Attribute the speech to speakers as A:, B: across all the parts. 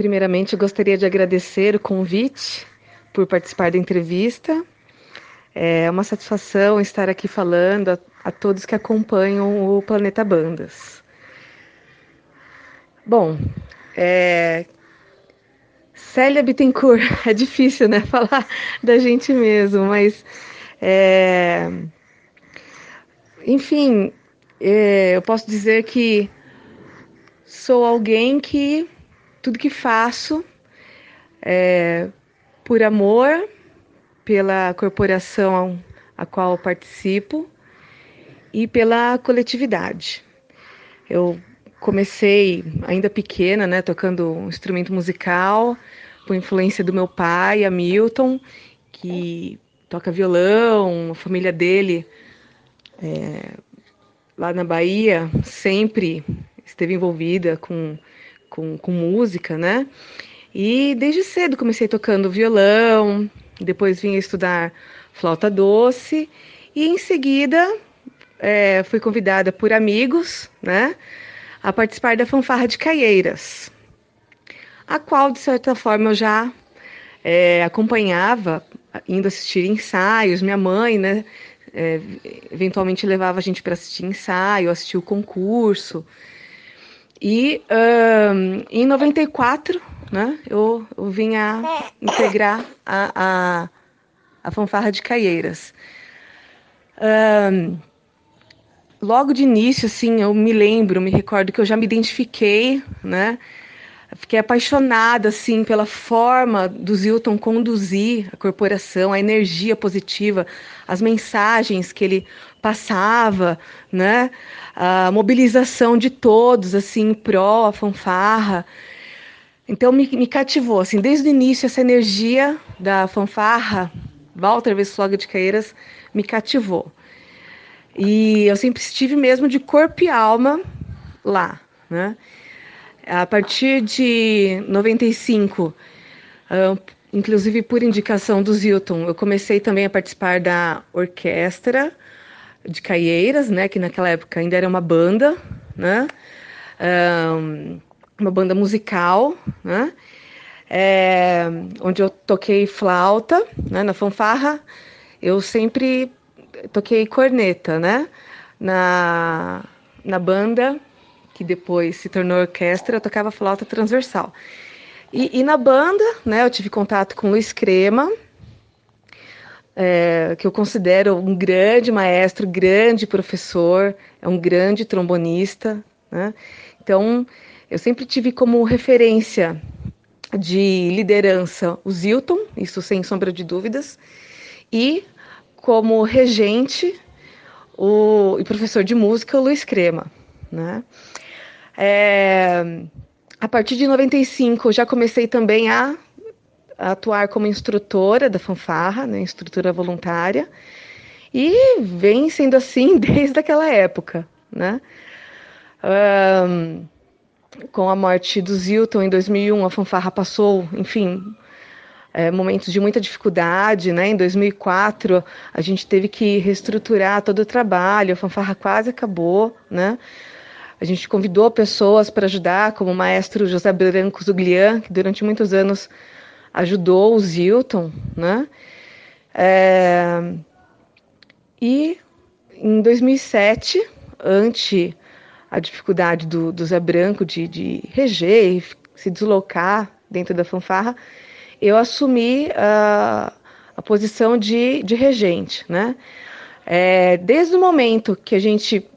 A: Primeiramente, gostaria de agradecer o convite por participar da entrevista. É uma satisfação estar aqui falando a, a todos que acompanham o Planeta Bandas. Bom, é... Célia Bittencourt, é difícil, né, falar da gente mesmo, mas, é... enfim, é... eu posso dizer que sou alguém que tudo que faço é por amor pela corporação a qual participo e pela coletividade. Eu comecei ainda pequena, né, tocando um instrumento musical, por influência do meu pai, Hamilton, que toca violão, a família dele é, lá na Bahia sempre esteve envolvida com, com, com música, né? E desde cedo comecei tocando violão, depois vim estudar flauta doce e em seguida é, fui convidada por amigos, né, a participar da fanfarra de Caieiras, a qual de certa forma eu já é, acompanhava, indo assistir ensaios. Minha mãe, né, é, eventualmente levava a gente para assistir ensaio, assistir o concurso. E um, em 94, né, eu, eu vim a integrar a, a, a fanfarra de Caieiras. Um, logo de início, assim, eu me lembro, me recordo que eu já me identifiquei, né? Fiquei apaixonada, assim, pela forma do Zilton conduzir a corporação, a energia positiva, as mensagens que ele passava, né? A mobilização de todos, assim, pró, a fanfarra. Então, me, me cativou, assim, desde o início, essa energia da fanfarra, Walter Vesloga de Caeiras, me cativou. E eu sempre estive mesmo de corpo e alma lá, né? A partir de 95, uh, inclusive por indicação do Zilton, eu comecei também a participar da orquestra de Caieiras, né? Que naquela época ainda era uma banda, né? Um, uma banda musical, né? É, onde eu toquei flauta, né? Na fanfarra, eu sempre toquei corneta, né? Na, na banda que depois se tornou orquestra, eu tocava flauta transversal. E, e na banda, né, eu tive contato com o Luiz Crema, é, que eu considero um grande maestro, grande professor, é um grande trombonista, né? Então, eu sempre tive como referência de liderança o Zilton, isso sem sombra de dúvidas, e como regente o, e professor de música o Luiz Crema, né? É, a partir de 95, eu já comecei também a, a atuar como instrutora da fanfarra, né, instrutora voluntária, e vem sendo assim desde aquela época, né? Um, com a morte do Zilton em 2001, a fanfarra passou, enfim, é, momentos de muita dificuldade, né? Em 2004, a gente teve que reestruturar todo o trabalho, a fanfarra quase acabou, né? A gente convidou pessoas para ajudar, como o maestro José Branco Zuglian, que durante muitos anos ajudou o Zilton, né? É... E em 2007, ante a dificuldade do, do Zé Branco de, de reger e se deslocar dentro da fanfarra, eu assumi a, a posição de, de regente, né? É, desde o momento que a gente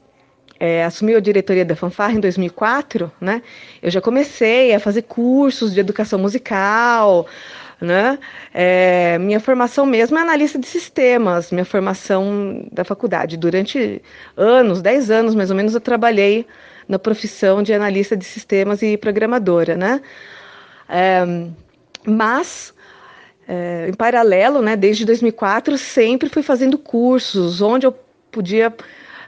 A: é, assumiu a diretoria da fanfarra em 2004, né, eu já comecei a fazer cursos de educação musical, né, é, minha formação mesmo é analista de sistemas, minha formação da faculdade. Durante anos, 10 anos mais ou menos, eu trabalhei na profissão de analista de sistemas e programadora, né, é, mas é, em paralelo, né, desde 2004, sempre fui fazendo cursos onde eu podia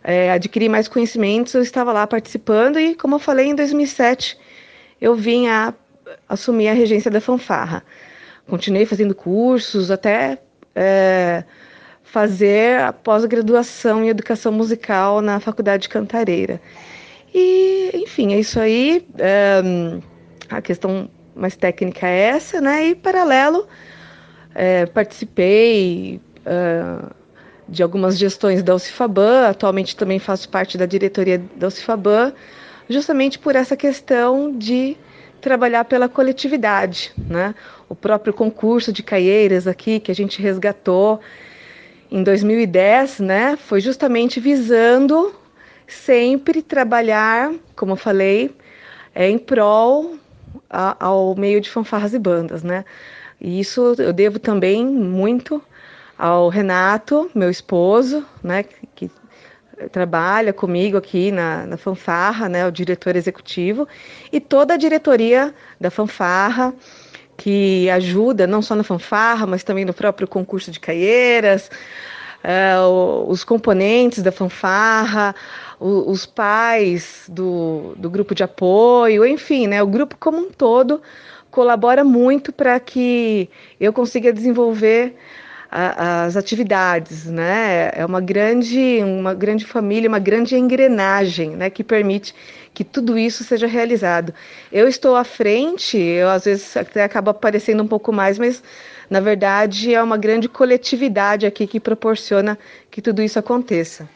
A: é, adquirir mais conhecimentos, eu estava lá participando e, como eu falei, em 2007 eu vim a assumir a regência da fanfarra. Continuei fazendo cursos até é, fazer a pós-graduação em educação musical na Faculdade de Cantareira. E, enfim, é isso aí. É, a questão mais técnica é essa, né? E paralelo, é, participei uh, de algumas gestões da Ucifaban, atualmente também faço parte da diretoria da Ucifaban, justamente por essa questão de trabalhar pela coletividade, né? O próprio concurso de caieiras aqui que a gente resgatou em 2010, né, foi justamente visando sempre trabalhar, como eu falei, é, em prol ao meio de fanfarras e bandas, né? E isso eu devo também muito ao Renato, meu esposo, né, que, trabalha comigo aqui na, na fanfarra, né, o diretor executivo, e toda a diretoria da fanfarra, que ajuda não só na fanfarra, mas também no próprio concurso de caieiras, uh, os componentes da fanfarra, o, os pais do, do grupo de apoio, enfim, né, o grupo como um todo colabora muito para que eu consiga desenvolver as atividades, né? É uma grande, uma grande família, uma grande engrenagem, né, que permite que tudo isso seja realizado. Eu estou à frente, eu às vezes até acaba aparecendo um pouco mais, mas na verdade é uma grande coletividade aqui que proporciona que tudo isso aconteça.